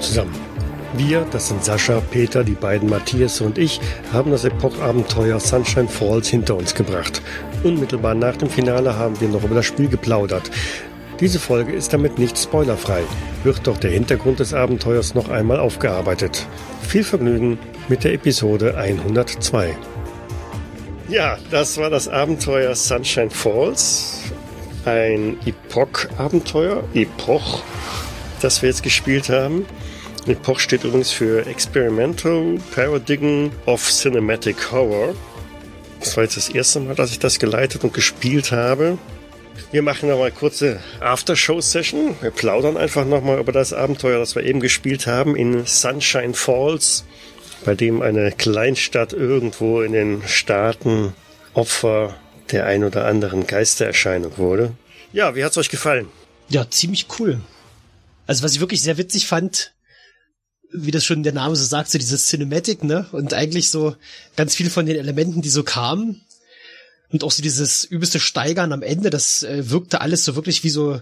Zusammen. Wir, das sind Sascha, Peter, die beiden Matthias und ich, haben das Epoch-Abenteuer Sunshine Falls hinter uns gebracht. Unmittelbar nach dem Finale haben wir noch über das Spiel geplaudert. Diese Folge ist damit nicht spoilerfrei, wird doch der Hintergrund des Abenteuers noch einmal aufgearbeitet. Viel Vergnügen mit der Episode 102. Ja, das war das Abenteuer Sunshine Falls. Ein Epoch-Abenteuer, Epoch, das wir jetzt gespielt haben. Epoch steht übrigens für Experimental Paradigm of Cinematic Horror. Das war jetzt das erste Mal, dass ich das geleitet und gespielt habe. Wir machen noch mal kurze Aftershow-Session. Wir plaudern einfach noch mal über das Abenteuer, das wir eben gespielt haben in Sunshine Falls, bei dem eine Kleinstadt irgendwo in den Staaten Opfer der ein oder anderen Geistererscheinung wurde. Ja, wie hat's euch gefallen? Ja, ziemlich cool. Also was ich wirklich sehr witzig fand, wie das schon der Name so sagt, so dieses Cinematic, ne? Und eigentlich so ganz viel von den Elementen, die so kamen. Und auch so dieses übelste Steigern am Ende, das äh, wirkte alles so wirklich wie so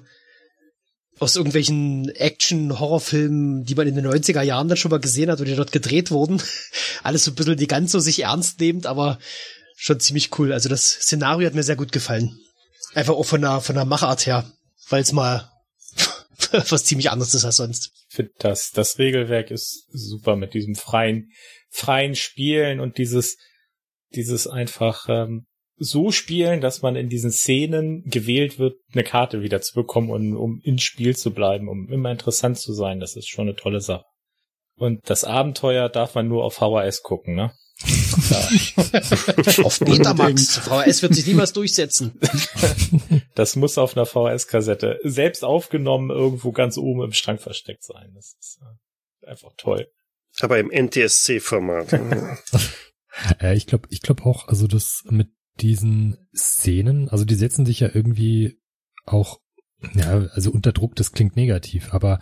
aus irgendwelchen Action-Horrorfilmen, die man in den 90er Jahren dann schon mal gesehen hat oder die dort gedreht wurden. Alles so ein bisschen nicht ganz so sich ernst nehmend, aber schon ziemlich cool. Also das Szenario hat mir sehr gut gefallen. Einfach auch von der, von der Machart her, weil es mal was ziemlich anderes ist als sonst. Ich finde, das, das Regelwerk ist super mit diesem freien, freien Spielen und dieses, dieses einfach ähm, so spielen, dass man in diesen Szenen gewählt wird, eine Karte wieder zu bekommen und um ins Spiel zu bleiben, um immer interessant zu sein. Das ist schon eine tolle Sache. Und das Abenteuer darf man nur auf VHS gucken, ne? auf Betamax. VHS wird sich niemals durchsetzen. Das muss auf einer VHS-Kassette selbst aufgenommen irgendwo ganz oben im Schrank versteckt sein. Das ist äh, einfach toll. Aber im NTSC-Format. äh, ich glaube, ich glaube auch, also das mit diesen Szenen, also die setzen sich ja irgendwie auch, ja, also unter Druck, das klingt negativ, aber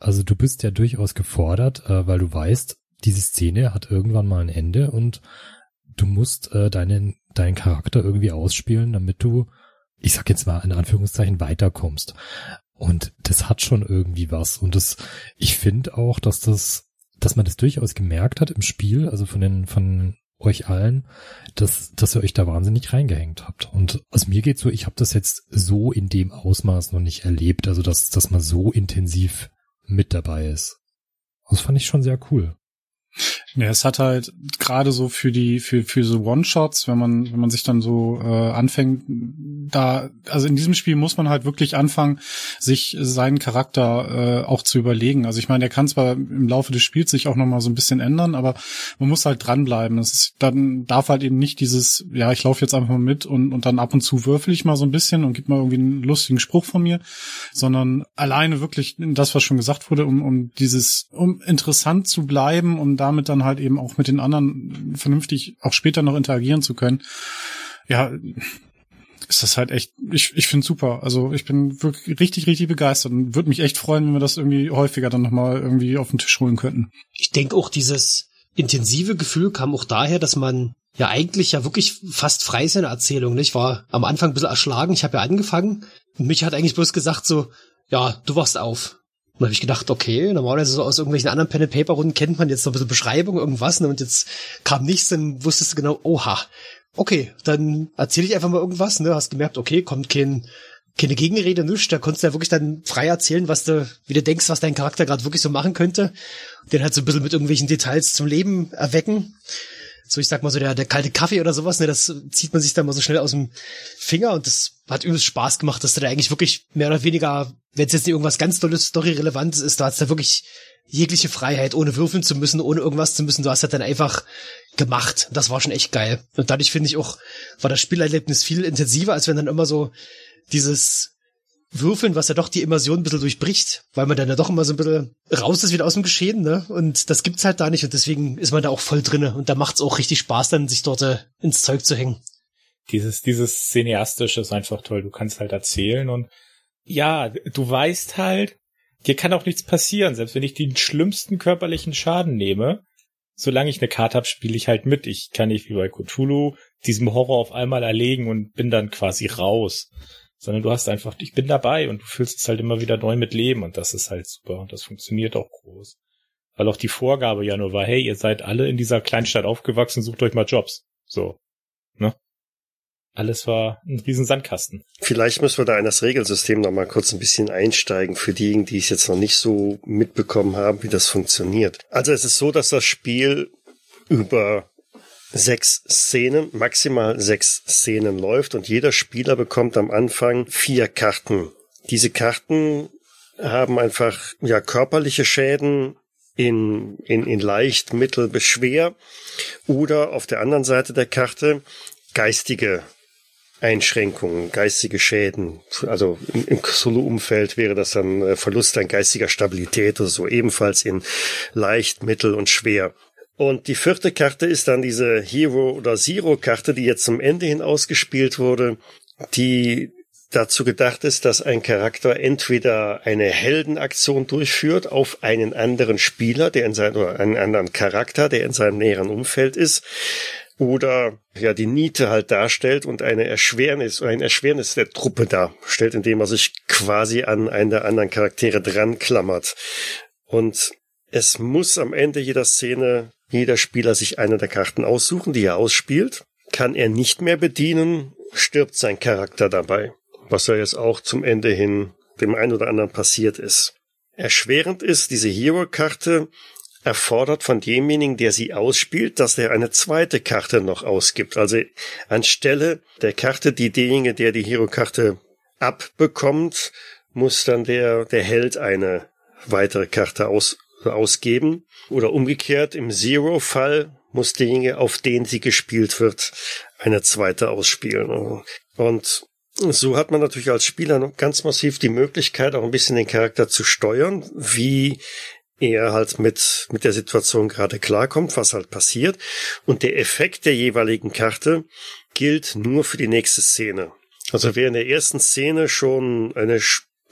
also du bist ja durchaus gefordert, äh, weil du weißt, diese Szene hat irgendwann mal ein Ende und du musst äh, deinen, deinen Charakter irgendwie ausspielen, damit du, ich sag jetzt mal in Anführungszeichen, weiterkommst. Und das hat schon irgendwie was. Und das, ich finde auch, dass das, dass man das durchaus gemerkt hat im Spiel, also von den, von euch allen, dass, dass ihr euch da wahnsinnig reingehängt habt. Und also mir geht's so, ich habe das jetzt so in dem Ausmaß noch nicht erlebt, also dass, dass man so intensiv mit dabei ist. Das fand ich schon sehr cool. Ja, es hat halt gerade so für die für für so One-Shots, wenn man wenn man sich dann so äh, anfängt, da also in diesem Spiel muss man halt wirklich anfangen, sich seinen Charakter äh, auch zu überlegen. Also ich meine, der kann zwar im Laufe des Spiels sich auch noch mal so ein bisschen ändern, aber man muss halt dranbleiben. Das ist, dann darf halt eben nicht dieses, ja, ich laufe jetzt einfach mal mit und und dann ab und zu würfel ich mal so ein bisschen und gib mal irgendwie einen lustigen Spruch von mir, sondern alleine wirklich das, was schon gesagt wurde, um um dieses um interessant zu bleiben, um damit dann halt eben auch mit den anderen vernünftig auch später noch interagieren zu können. Ja, ist das halt echt, ich, ich finde super. Also ich bin wirklich richtig, richtig begeistert und würde mich echt freuen, wenn wir das irgendwie häufiger dann nochmal irgendwie auf den Tisch holen könnten. Ich denke auch, dieses intensive Gefühl kam auch daher, dass man ja eigentlich ja wirklich fast frei seine Erzählung. Ich war am Anfang ein bisschen erschlagen, ich habe ja angefangen und mich hat eigentlich bloß gesagt so, ja, du wachst auf. Und habe ich gedacht, okay, normalerweise so aus irgendwelchen anderen Pen and Paper Runden kennt man jetzt noch ein bisschen Beschreibung irgendwas ne? und jetzt kam nichts, dann wusstest du genau, oha, okay, dann erzähle ich einfach mal irgendwas, ne? Hast gemerkt, okay, kommt kein keine Gegenrede, nichts, da konntest du ja wirklich dann frei erzählen, was du, wie du denkst, was dein Charakter gerade wirklich so machen könnte. Den halt so ein bisschen mit irgendwelchen Details zum Leben erwecken so ich sag mal so der, der kalte Kaffee oder sowas, ne, das zieht man sich dann mal so schnell aus dem Finger und das hat übelst Spaß gemacht, dass du da eigentlich wirklich mehr oder weniger, wenn es jetzt nicht irgendwas ganz tolles Story-Relevantes ist, da hat's da wirklich jegliche Freiheit, ohne würfeln zu müssen, ohne irgendwas zu müssen. Du hast halt dann einfach gemacht. Das war schon echt geil. Und dadurch finde ich auch, war das Spielerlebnis viel intensiver, als wenn dann immer so dieses Würfeln, was ja doch die Immersion ein bisschen durchbricht, weil man dann ja doch immer so ein bisschen raus ist wieder aus dem Geschehen, ne? Und das gibt's halt da nicht und deswegen ist man da auch voll drinne und da macht's auch richtig Spaß, dann sich dort äh, ins Zeug zu hängen. Dieses, dieses Cineastische ist einfach toll. Du kannst halt erzählen und ja, du weißt halt, dir kann auch nichts passieren, selbst wenn ich den schlimmsten körperlichen Schaden nehme. Solange ich eine Karte habe, spiele ich halt mit. Ich kann nicht wie bei Cthulhu diesem Horror auf einmal erlegen und bin dann quasi raus. Sondern du hast einfach, ich bin dabei und du füllst es halt immer wieder neu mit Leben und das ist halt super und das funktioniert auch groß. Weil auch die Vorgabe ja nur war, hey, ihr seid alle in dieser Kleinstadt aufgewachsen, sucht euch mal Jobs. So. Ne? Alles war ein riesen Sandkasten. Vielleicht müssen wir da in das Regelsystem noch mal kurz ein bisschen einsteigen für diejenigen, die es jetzt noch nicht so mitbekommen haben, wie das funktioniert. Also es ist so, dass das Spiel über sechs Szenen, maximal sechs Szenen läuft und jeder Spieler bekommt am Anfang vier Karten. Diese Karten haben einfach ja körperliche Schäden in, in, in leicht, mittel bis schwer oder auf der anderen Seite der Karte geistige Einschränkungen, geistige Schäden. Also im, im Solo-Umfeld wäre das dann äh, Verlust an geistiger Stabilität oder so, ebenfalls in leicht, mittel und schwer. Und die vierte Karte ist dann diese Hero- oder Zero-Karte, die jetzt zum Ende hin ausgespielt wurde, die dazu gedacht ist, dass ein Charakter entweder eine Heldenaktion durchführt auf einen anderen Spieler, der in seinem, oder einen anderen Charakter, der in seinem näheren Umfeld ist, oder ja die Niete halt darstellt und eine Erschwernis oder ein Erschwernis der Truppe darstellt, indem er sich quasi an einen der anderen Charaktere dran klammert. Und es muss am Ende jeder Szene jeder Spieler sich eine der Karten aussuchen, die er ausspielt. Kann er nicht mehr bedienen, stirbt sein Charakter dabei. Was ja jetzt auch zum Ende hin dem einen oder anderen passiert ist. Erschwerend ist, diese Hero-Karte erfordert von demjenigen, der sie ausspielt, dass er eine zweite Karte noch ausgibt. Also anstelle der Karte, die derjenige, der die Hero-Karte abbekommt, muss dann der, der Held eine weitere Karte aus, ausgeben. Oder umgekehrt, im Zero-Fall muss derjenige, auf den sie gespielt wird, eine zweite ausspielen. Und so hat man natürlich als Spieler ganz massiv die Möglichkeit, auch ein bisschen den Charakter zu steuern, wie er halt mit, mit der Situation gerade klarkommt, was halt passiert. Und der Effekt der jeweiligen Karte gilt nur für die nächste Szene. Also wer in der ersten Szene schon eine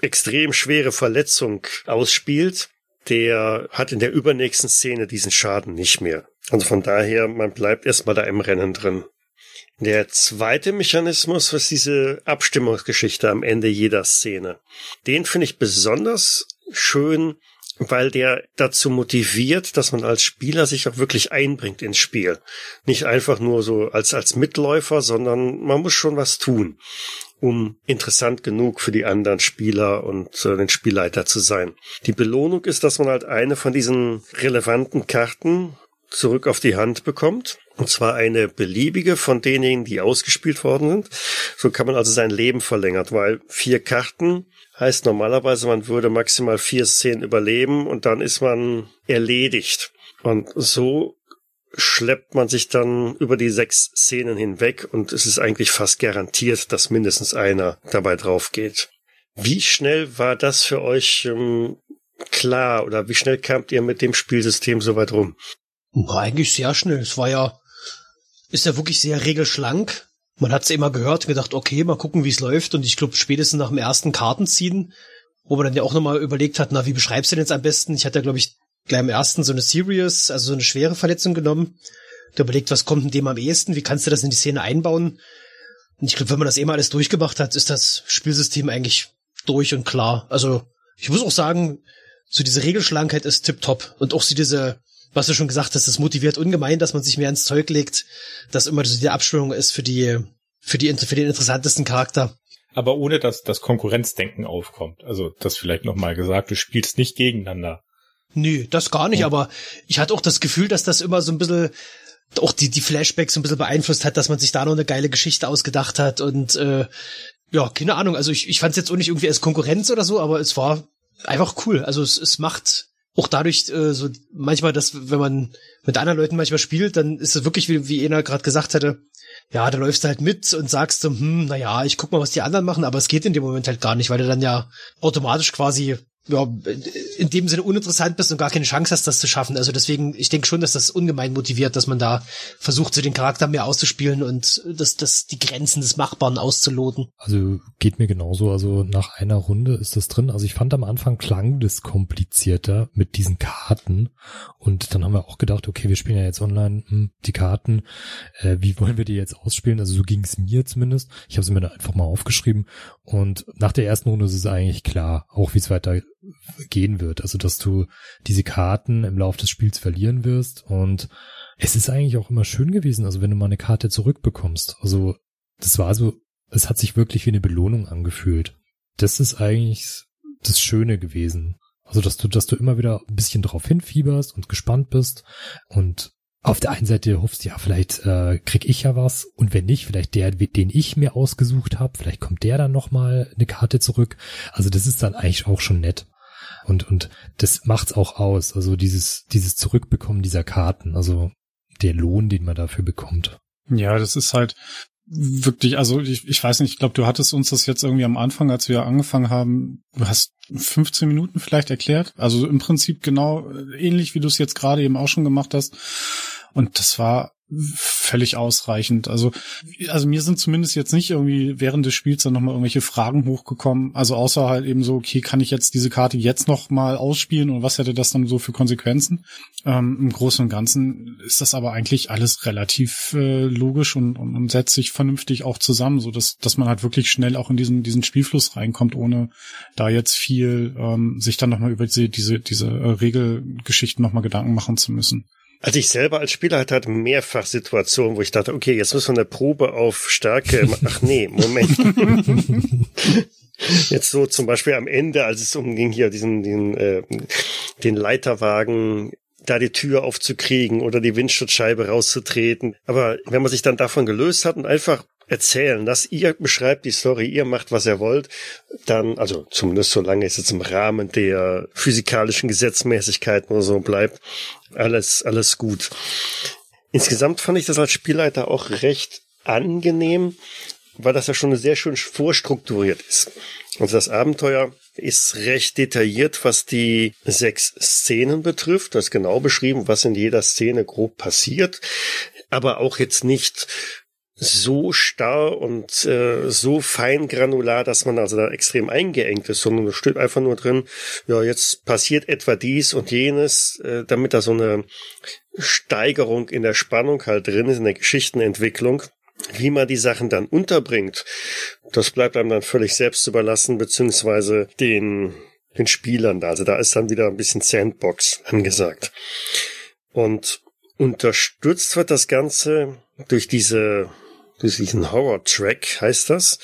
extrem schwere Verletzung ausspielt, der hat in der übernächsten Szene diesen Schaden nicht mehr. Also von daher, man bleibt erstmal da im Rennen drin. Der zweite Mechanismus ist diese Abstimmungsgeschichte am Ende jeder Szene. Den finde ich besonders schön, weil der dazu motiviert, dass man als Spieler sich auch wirklich einbringt ins Spiel. Nicht einfach nur so als, als Mitläufer, sondern man muss schon was tun um interessant genug für die anderen Spieler und äh, den Spielleiter zu sein. Die Belohnung ist, dass man halt eine von diesen relevanten Karten zurück auf die Hand bekommt. Und zwar eine beliebige von denjenigen, die ausgespielt worden sind. So kann man also sein Leben verlängert, weil vier Karten heißt normalerweise, man würde maximal vier Szenen überleben und dann ist man erledigt. Und so schleppt man sich dann über die sechs Szenen hinweg und es ist eigentlich fast garantiert, dass mindestens einer dabei drauf geht. Wie schnell war das für euch ähm, klar oder wie schnell kamt ihr mit dem Spielsystem so weit rum? War eigentlich sehr schnell. Es war ja, ist ja wirklich sehr regelschlank. Man hat es immer gehört und gedacht, okay, mal gucken, wie es läuft. Und ich glaube, spätestens nach dem ersten Kartenziehen, wo man dann ja auch nochmal überlegt hat, na, wie beschreibst du denn jetzt am besten? Ich hatte ja, glaube ich, gleich im ersten so eine Serious, also so eine schwere Verletzung genommen. Der überlegt, was kommt denn dem am ehesten? Wie kannst du das in die Szene einbauen? Und ich glaube, wenn man das eh mal alles durchgemacht hat, ist das Spielsystem eigentlich durch und klar. Also, ich muss auch sagen, so diese Regelschlankheit ist tipptopp. Und auch so diese, was du schon gesagt hast, das motiviert ungemein, dass man sich mehr ins Zeug legt, dass immer so die Abstimmung ist für die, für die, für den interessantesten Charakter. Aber ohne dass das Konkurrenzdenken aufkommt. Also, das vielleicht nochmal gesagt, du spielst nicht gegeneinander. Nö, das gar nicht, ja. aber ich hatte auch das Gefühl, dass das immer so ein bisschen auch die, die Flashbacks so ein bisschen beeinflusst hat, dass man sich da noch eine geile Geschichte ausgedacht hat und äh, ja, keine Ahnung, also ich, ich fand es jetzt auch nicht irgendwie als Konkurrenz oder so, aber es war einfach cool. Also es, es macht auch dadurch äh, so manchmal, dass wenn man mit anderen Leuten manchmal spielt, dann ist es wirklich, wie, wie Ena gerade gesagt hatte, ja, da läufst du halt mit und sagst so, hm, naja, ich guck mal, was die anderen machen, aber es geht in dem Moment halt gar nicht, weil du dann ja automatisch quasi ja, in dem Sinne uninteressant bist und gar keine Chance hast, das zu schaffen. Also deswegen, ich denke schon, dass das ungemein motiviert, dass man da versucht, so den Charakter mehr auszuspielen und das, das, die Grenzen des Machbaren auszuloten. Also geht mir genauso. Also nach einer Runde ist das drin. Also ich fand am Anfang klang das komplizierter mit diesen Karten. Und dann haben wir auch gedacht, okay, wir spielen ja jetzt online hm, die Karten. Äh, wie wollen wir die jetzt ausspielen? Also so ging es mir zumindest. Ich habe sie mir da einfach mal aufgeschrieben. Und nach der ersten Runde ist es eigentlich klar, auch wie es weiter gehen wird. Also, dass du diese Karten im Laufe des Spiels verlieren wirst. Und es ist eigentlich auch immer schön gewesen, also wenn du mal eine Karte zurückbekommst. Also, das war so, es hat sich wirklich wie eine Belohnung angefühlt. Das ist eigentlich das Schöne gewesen. Also, dass du, dass du immer wieder ein bisschen drauf hinfieberst und gespannt bist und auf der einen Seite hoffst, ja, vielleicht äh, krieg ich ja was und wenn nicht, vielleicht der, den ich mir ausgesucht habe, vielleicht kommt der dann nochmal eine Karte zurück. Also das ist dann eigentlich auch schon nett. Und, und das macht's auch aus. Also dieses, dieses Zurückbekommen dieser Karten, also der Lohn, den man dafür bekommt. Ja, das ist halt wirklich, also ich, ich weiß nicht, ich glaube, du hattest uns das jetzt irgendwie am Anfang, als wir angefangen haben, du hast 15 Minuten vielleicht erklärt. Also im Prinzip genau ähnlich, wie du es jetzt gerade eben auch schon gemacht hast. Und das war völlig ausreichend. Also, also mir sind zumindest jetzt nicht irgendwie während des Spiels dann nochmal irgendwelche Fragen hochgekommen. Also außer halt eben so, okay, kann ich jetzt diese Karte jetzt noch mal ausspielen und was hätte das dann so für Konsequenzen? Ähm, Im Großen und Ganzen ist das aber eigentlich alles relativ äh, logisch und, und, und setzt sich vernünftig auch zusammen, so dass, dass man halt wirklich schnell auch in diesen, diesen Spielfluss reinkommt, ohne da jetzt viel ähm, sich dann nochmal über diese, diese, diese äh, Regelgeschichten nochmal Gedanken machen zu müssen. Also ich selber als Spieler hatte halt mehrfach Situationen, wo ich dachte, okay, jetzt müssen wir eine Probe auf Stärke. Ach nee, Moment. Jetzt so zum Beispiel am Ende, als es umging, hier diesen, den, äh, den Leiterwagen da die Tür aufzukriegen oder die Windschutzscheibe rauszutreten. Aber wenn man sich dann davon gelöst hat und einfach erzählen, dass ihr beschreibt die Story, ihr macht, was ihr wollt, dann, also zumindest solange es jetzt im Rahmen der physikalischen Gesetzmäßigkeiten oder so bleibt, alles, alles gut. Insgesamt fand ich das als Spielleiter auch recht angenehm, weil das ja schon sehr schön vorstrukturiert ist. Also das Abenteuer ist recht detailliert, was die sechs Szenen betrifft. Das ist genau beschrieben, was in jeder Szene grob passiert, aber auch jetzt nicht so starr und äh, so fein granular, dass man also da extrem eingeengt ist, sondern es steht einfach nur drin, ja, jetzt passiert etwa dies und jenes, äh, damit da so eine Steigerung in der Spannung halt drin ist, in der Geschichtenentwicklung. Wie man die Sachen dann unterbringt, das bleibt einem dann völlig selbst überlassen, beziehungsweise den, den Spielern da. Also da ist dann wieder ein bisschen Sandbox angesagt. Und unterstützt wird das Ganze durch diese durch diesen Horror-Track heißt das.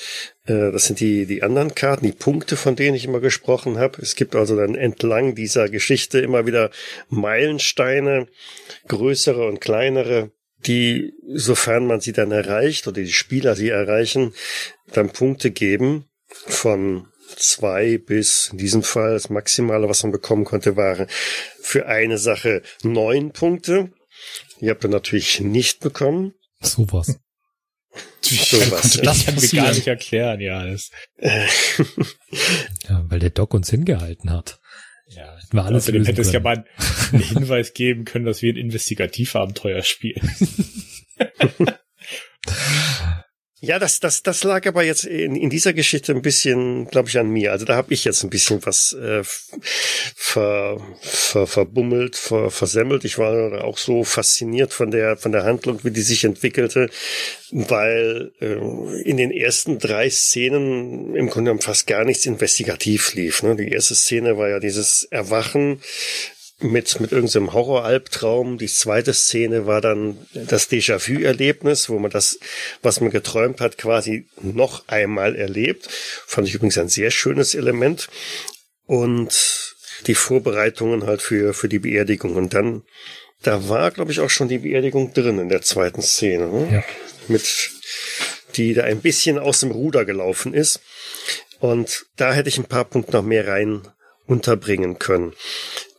Äh, das sind die, die anderen Karten, die Punkte, von denen ich immer gesprochen habe. Es gibt also dann entlang dieser Geschichte immer wieder Meilensteine, größere und kleinere, die, sofern man sie dann erreicht oder die Spieler sie erreichen, dann Punkte geben von zwei bis in diesem Fall das Maximale, was man bekommen konnte, waren für eine Sache neun Punkte. Die habt ihr natürlich nicht bekommen. Sowas. So was. Das kann ich gar nicht erklären, ja. Das. ja, weil der Doc uns hingehalten hat. Ja, war alles also, dem hätte es ja mal einen Hinweis geben können, dass wir ein Investigativabenteuer spielen. Ja, das, das, das lag aber jetzt in, in dieser Geschichte ein bisschen, glaube ich, an mir. Also da habe ich jetzt ein bisschen was äh, ver, ver, verbummelt, ver, versemmelt. Ich war auch so fasziniert von der von der Handlung, wie die sich entwickelte, weil äh, in den ersten drei Szenen im Grunde genommen fast gar nichts investigativ lief. Ne? Die erste Szene war ja dieses Erwachen mit, mit irgendeinem Horror-Albtraum. Die zweite Szene war dann das Déjà-vu-Erlebnis, wo man das, was man geträumt hat, quasi noch einmal erlebt. Fand ich übrigens ein sehr schönes Element. Und die Vorbereitungen halt für, für die Beerdigung. Und dann, da war, glaube ich, auch schon die Beerdigung drin in der zweiten Szene. Ne? Ja. Mit, die da ein bisschen aus dem Ruder gelaufen ist. Und da hätte ich ein paar Punkte noch mehr rein unterbringen können.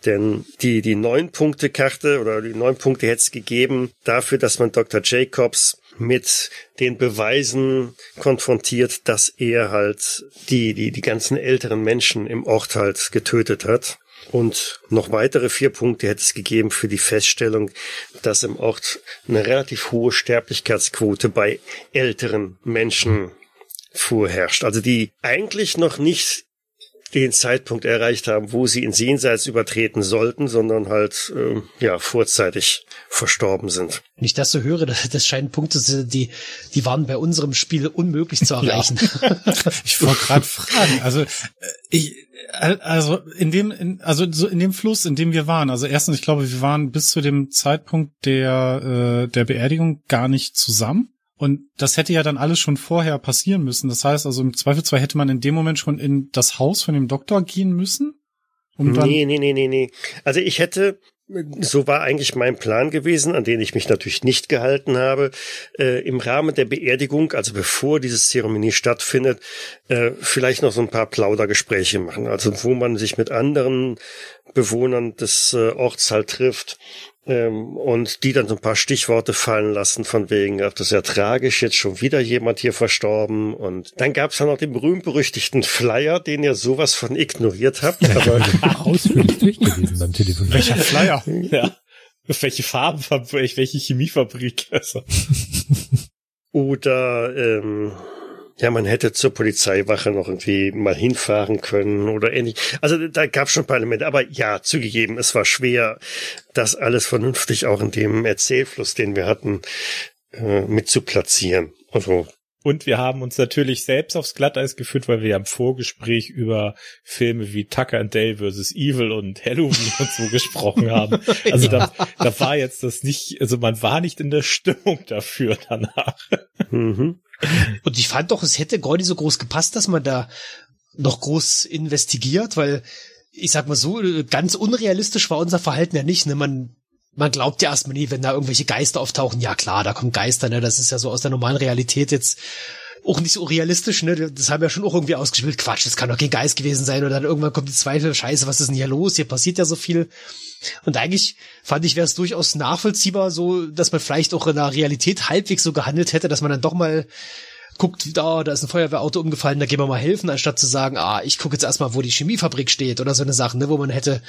Denn die, die neun Punkte Karte oder die neun Punkte hätte es gegeben dafür, dass man Dr. Jacobs mit den Beweisen konfrontiert, dass er halt die, die, die ganzen älteren Menschen im Ort halt getötet hat. Und noch weitere vier Punkte hätte es gegeben für die Feststellung, dass im Ort eine relativ hohe Sterblichkeitsquote bei älteren Menschen vorherrscht. Also die eigentlich noch nicht den Zeitpunkt erreicht haben, wo sie ins Jenseits übertreten sollten, sondern halt äh, ja vorzeitig verstorben sind. Wenn ich das so höre, das, das scheinen Punkte, die die waren bei unserem Spiel unmöglich zu erreichen. Ja. ich wollte gerade fragen, also äh, ich also in dem in, also so in dem Fluss, in dem wir waren. Also erstens, ich glaube, wir waren bis zu dem Zeitpunkt der äh, der Beerdigung gar nicht zusammen. Und das hätte ja dann alles schon vorher passieren müssen. Das heißt also im Zweifelsfall hätte man in dem Moment schon in das Haus von dem Doktor gehen müssen. Um dann nee, nee, nee, nee, nee. Also ich hätte, so war eigentlich mein Plan gewesen, an den ich mich natürlich nicht gehalten habe, äh, im Rahmen der Beerdigung, also bevor diese Zeremonie stattfindet, äh, vielleicht noch so ein paar Plaudergespräche machen. Also wo man sich mit anderen Bewohnern des äh, Orts halt trifft ähm, und die dann so ein paar Stichworte fallen lassen von wegen, ach, das ist ja tragisch, jetzt schon wieder jemand hier verstorben. Und dann gab es dann noch den berühmt-berüchtigten Flyer, den ihr sowas von ignoriert habt. Ja, aber ausführlich durchgelesen beim Telefon. Welcher Flyer? Ja. Welche Farbenfabrik, welche Chemiefabrik? Also. Oder ähm, ja, man hätte zur Polizeiwache noch irgendwie mal hinfahren können oder ähnlich. Also da gab es schon ein paar Elemente. Aber ja, zugegeben, es war schwer, das alles vernünftig auch in dem Erzählfluss, den wir hatten, äh, mit zu platzieren. Also und wir haben uns natürlich selbst aufs Glatteis geführt, weil wir ja im Vorgespräch über Filme wie Tucker and Dale vs. Evil und Halloween und so gesprochen haben. Also ja. da, da war jetzt das nicht, also man war nicht in der Stimmung dafür danach. Mhm. Und ich fand doch, es hätte gar nicht so groß gepasst, dass man da noch groß investigiert, weil ich sag mal so, ganz unrealistisch war unser Verhalten ja nicht. Ne? Man, man glaubt ja erstmal nie, wenn da irgendwelche Geister auftauchen, ja klar, da kommen Geister, ne? Das ist ja so aus der normalen Realität jetzt auch nicht so realistisch, ne? Das haben wir schon auch irgendwie ausgespielt. Quatsch, das kann doch kein Geist gewesen sein. Und dann irgendwann kommt die Zweifel, scheiße, was ist denn hier los? Hier passiert ja so viel. Und eigentlich fand ich, wäre es durchaus nachvollziehbar, so, dass man vielleicht auch in der Realität halbwegs so gehandelt hätte, dass man dann doch mal guckt, da, da ist ein Feuerwehrauto umgefallen, da gehen wir mal helfen, anstatt zu sagen, ah, ich gucke jetzt erstmal, wo die Chemiefabrik steht oder so eine Sache, ne, wo man hätte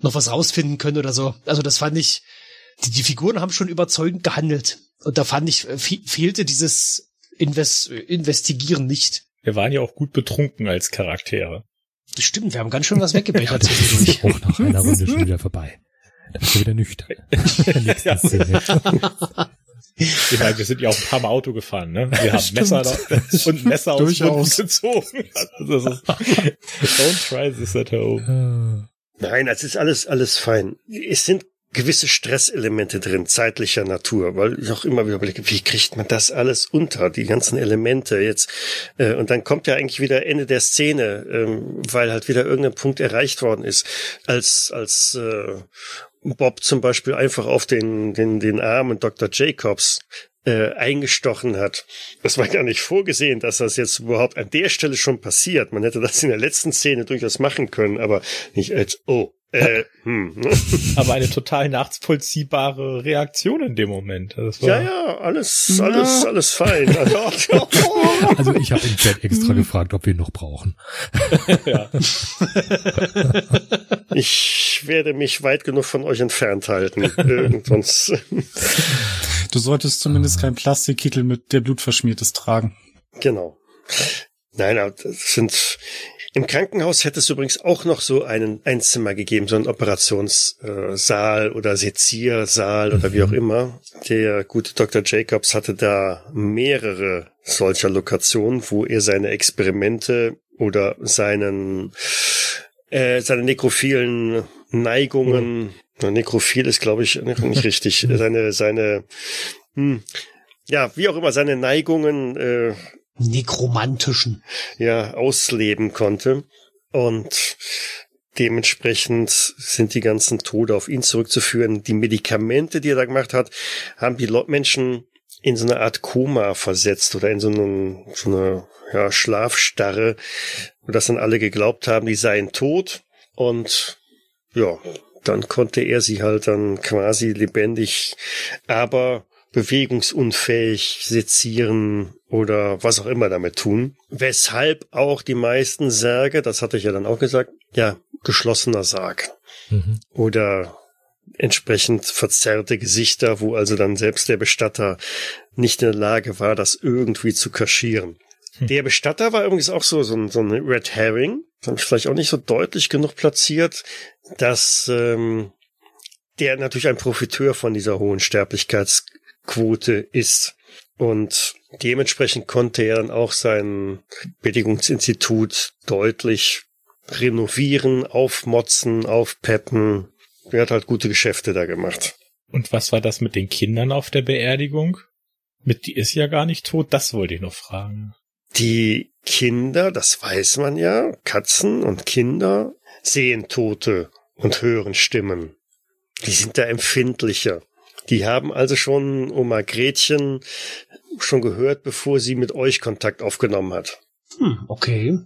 noch was rausfinden können oder so. Also das fand ich, die, die Figuren haben schon überzeugend gehandelt. Und da fand ich, fehlte dieses Invest Investigieren nicht. Wir waren ja auch gut betrunken als Charaktere. Das stimmt, wir haben ganz schön was weggebechert ja, zwischendurch. Auch nach einer Runde schon wieder vorbei. Dann bist du wieder nüchtern. ja. Ich meine, wir sind ja auch ein paar Mal Auto gefahren, ne? Wir haben Messer da, und Messer aus Durchaus. gezogen. Also ist, don't try this at home. Nein, es ist alles, alles fein. Es sind gewisse Stresselemente drin, zeitlicher Natur, weil ich auch immer wieder überlege, wie kriegt man das alles unter, die ganzen Elemente jetzt. Äh, und dann kommt ja eigentlich wieder Ende der Szene, ähm, weil halt wieder irgendein Punkt erreicht worden ist, als, als äh, Bob zum Beispiel einfach auf den, den, den armen Dr. Jacobs äh, eingestochen hat. Das war gar nicht vorgesehen, dass das jetzt überhaupt an der Stelle schon passiert. Man hätte das in der letzten Szene durchaus machen können, aber nicht als, oh, äh, hm. Aber eine total nachvollziehbare Reaktion in dem Moment. ja, ja, alles, alles, ja. alles fein. Also, ich habe im Chat extra gefragt, ob wir ihn noch brauchen. ja. Ich werde mich weit genug von euch entfernt halten. Du solltest zumindest kein Plastikkittel mit der Blutverschmiert ist tragen. Genau. Nein, das sind im Krankenhaus hätte es übrigens auch noch so einen ein Zimmer gegeben, so einen Operationssaal oder Seziersaal oder wie auch mhm. immer. Der gute Dr. Jacobs hatte da mehrere solcher Lokationen, wo er seine Experimente oder seinen äh, seine nekrophilen Neigungen, mhm. nekrophil ist glaube ich nicht richtig, seine seine hm, ja, wie auch immer seine Neigungen äh, nekromantischen. Ja, ausleben konnte. Und dementsprechend sind die ganzen Tode auf ihn zurückzuführen. Die Medikamente, die er da gemacht hat, haben die Menschen in so eine Art Koma versetzt oder in so, einen, so eine ja, Schlafstarre, wo das dann alle geglaubt haben, die seien tot. Und ja, dann konnte er sie halt dann quasi lebendig, aber bewegungsunfähig sezieren oder was auch immer damit tun. Weshalb auch die meisten Särge, das hatte ich ja dann auch gesagt, ja, geschlossener Sarg. Mhm. Oder entsprechend verzerrte Gesichter, wo also dann selbst der Bestatter nicht in der Lage war, das irgendwie zu kaschieren. Hm. Der Bestatter war übrigens auch so, so, ein, so ein Red Herring. Das habe ich vielleicht auch nicht so deutlich genug platziert, dass ähm, der natürlich ein Profiteur von dieser hohen Sterblichkeitsquote ist. Und dementsprechend konnte er dann auch sein Bedigungsinstitut deutlich renovieren, aufmotzen, aufpeppen. Er hat halt gute Geschäfte da gemacht. Und was war das mit den Kindern auf der Beerdigung? Mit die ist ja gar nicht tot, das wollte ich noch fragen. Die Kinder, das weiß man ja, Katzen und Kinder sehen Tote und hören Stimmen. Die sind da empfindlicher. Die haben also schon Oma Gretchen schon gehört, bevor sie mit euch Kontakt aufgenommen hat. Hm, okay.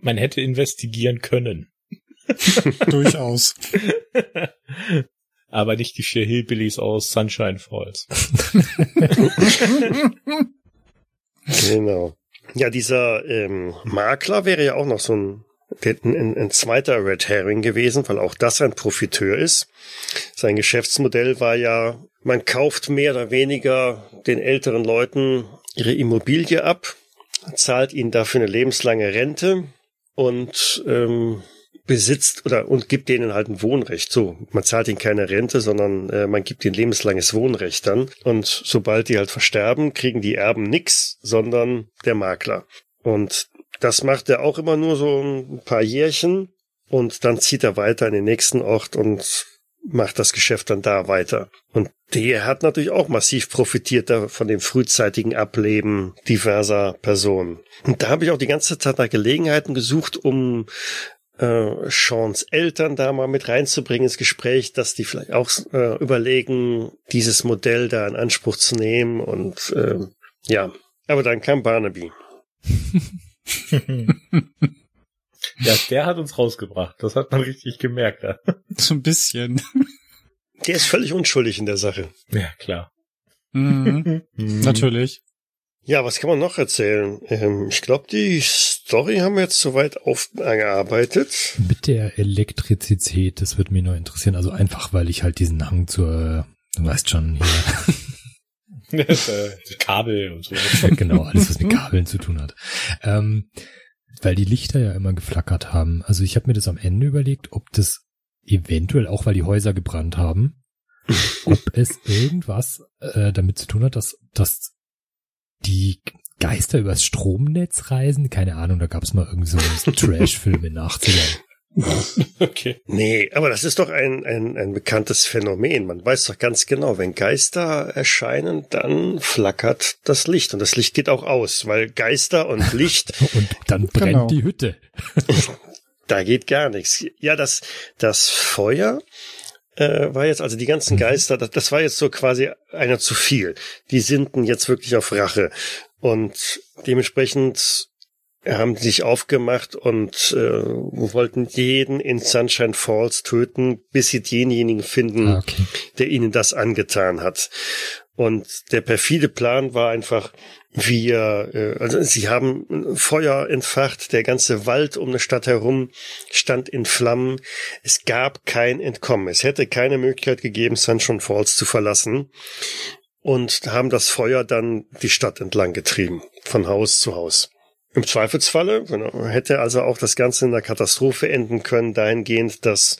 Man hätte investigieren können. Durchaus. Aber nicht die vier Hillbillies aus Sunshine Falls. genau. Ja, dieser ähm, Makler wäre ja auch noch so ein, ein, ein zweiter Red Herring gewesen, weil auch das ein Profiteur ist. Sein Geschäftsmodell war ja, man kauft mehr oder weniger den älteren Leuten ihre Immobilie ab, zahlt ihnen dafür eine lebenslange Rente und ähm, besitzt oder und gibt denen halt ein Wohnrecht. So, man zahlt ihnen keine Rente, sondern äh, man gibt ihnen lebenslanges Wohnrecht dann. Und sobald die halt versterben, kriegen die Erben nix, sondern der Makler. Und das macht er auch immer nur so ein paar Jährchen und dann zieht er weiter in den nächsten Ort und macht das Geschäft dann da weiter. Und der hat natürlich auch massiv profitiert von dem frühzeitigen Ableben diverser Personen. Und da habe ich auch die ganze Zeit nach Gelegenheiten gesucht, um äh, Seans Eltern da mal mit reinzubringen ins Gespräch, dass die vielleicht auch äh, überlegen, dieses Modell da in Anspruch zu nehmen und äh, ja, aber dann kam Barnaby. ja, der hat uns rausgebracht. Das hat man richtig gemerkt. Ja. So ein bisschen. Der ist völlig unschuldig in der Sache. Ja, klar. Mhm. mhm. Natürlich. Ja, was kann man noch erzählen? Ähm, ich glaube, die Story haben wir jetzt soweit aufgearbeitet. Mit der Elektrizität, das würde mich nur interessieren. Also einfach, weil ich halt diesen Hang zur, du weißt schon, hier. Äh, Kabel und so. genau, alles, was mit Kabeln zu tun hat. Ähm, weil die Lichter ja immer geflackert haben. Also ich habe mir das am Ende überlegt, ob das eventuell auch, weil die Häuser gebrannt haben, ob es irgendwas äh, damit zu tun hat, dass, dass die Geister übers Stromnetz reisen. Keine Ahnung, da gab es mal irgendwie so einen Trash-Film in 80ern. Okay. Nee, aber das ist doch ein, ein, ein bekanntes Phänomen. Man weiß doch ganz genau, wenn Geister erscheinen, dann flackert das Licht und das Licht geht auch aus, weil Geister und Licht. und dann brennt genau. die Hütte. da geht gar nichts. Ja, das, das Feuer äh, war jetzt, also die ganzen mhm. Geister, das, das war jetzt so quasi einer zu viel. Die sind jetzt wirklich auf Rache. Und dementsprechend haben sich aufgemacht und äh, wollten jeden in Sunshine Falls töten, bis sie denjenigen finden, ah, okay. der ihnen das angetan hat. Und der perfide Plan war einfach, wir, äh, also sie haben Feuer entfacht, der ganze Wald um eine Stadt herum stand in Flammen. Es gab kein Entkommen. Es hätte keine Möglichkeit gegeben, Sunshine Falls zu verlassen. Und haben das Feuer dann die Stadt entlang getrieben, von Haus zu Haus. Im Zweifelsfalle genau, hätte also auch das Ganze in einer Katastrophe enden können, dahingehend, dass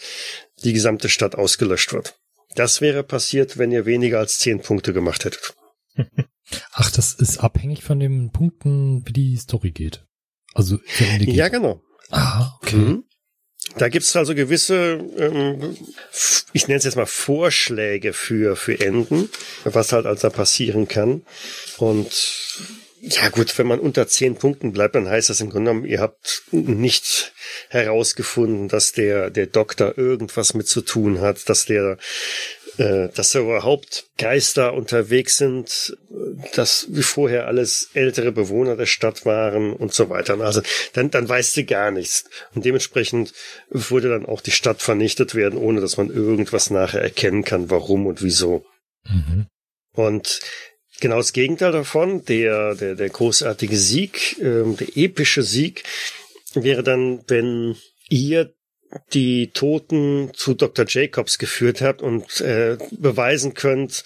die gesamte Stadt ausgelöscht wird. Das wäre passiert, wenn ihr weniger als zehn Punkte gemacht hättet. Ach, das ist abhängig von den Punkten, wie die Story geht. Also ja, genau. Ah, okay. Mhm. Da gibt's also gewisse, ähm, ich nenne es jetzt mal Vorschläge für für Enden, was halt also passieren kann. Und ja gut, wenn man unter zehn Punkten bleibt, dann heißt das im Grunde genommen, ihr habt nicht herausgefunden, dass der der Doktor irgendwas mit zu tun hat, dass der äh, dass da überhaupt Geister unterwegs sind, dass wie vorher alles ältere Bewohner der Stadt waren und so weiter. Also dann, dann weißt du gar nichts. Und dementsprechend würde dann auch die Stadt vernichtet werden, ohne dass man irgendwas nachher erkennen kann, warum und wieso. Mhm. Und genau das Gegenteil davon, der, der, der großartige Sieg, äh, der epische Sieg, wäre dann, wenn ihr die Toten zu Dr. Jacobs geführt habt und äh, beweisen könnt,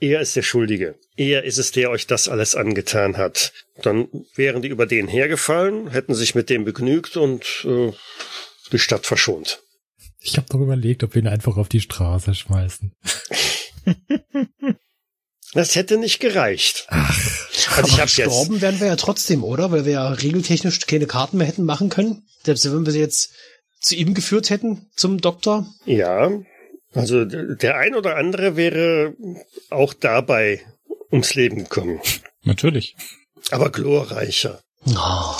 er ist der Schuldige. Er ist es, der euch das alles angetan hat. Dann wären die über den hergefallen, hätten sich mit dem begnügt und äh, die Stadt verschont. Ich habe doch überlegt, ob wir ihn einfach auf die Straße schmeißen. Das hätte nicht gereicht. Ach, also ich habe gestorben wären wir ja trotzdem, oder? Weil wir ja regeltechnisch keine Karten mehr hätten machen können. Selbst wenn wir sie jetzt zu ihm geführt hätten, zum Doktor. Ja, also der ein oder andere wäre auch dabei ums Leben gekommen. Natürlich. Aber glorreicher. Oh.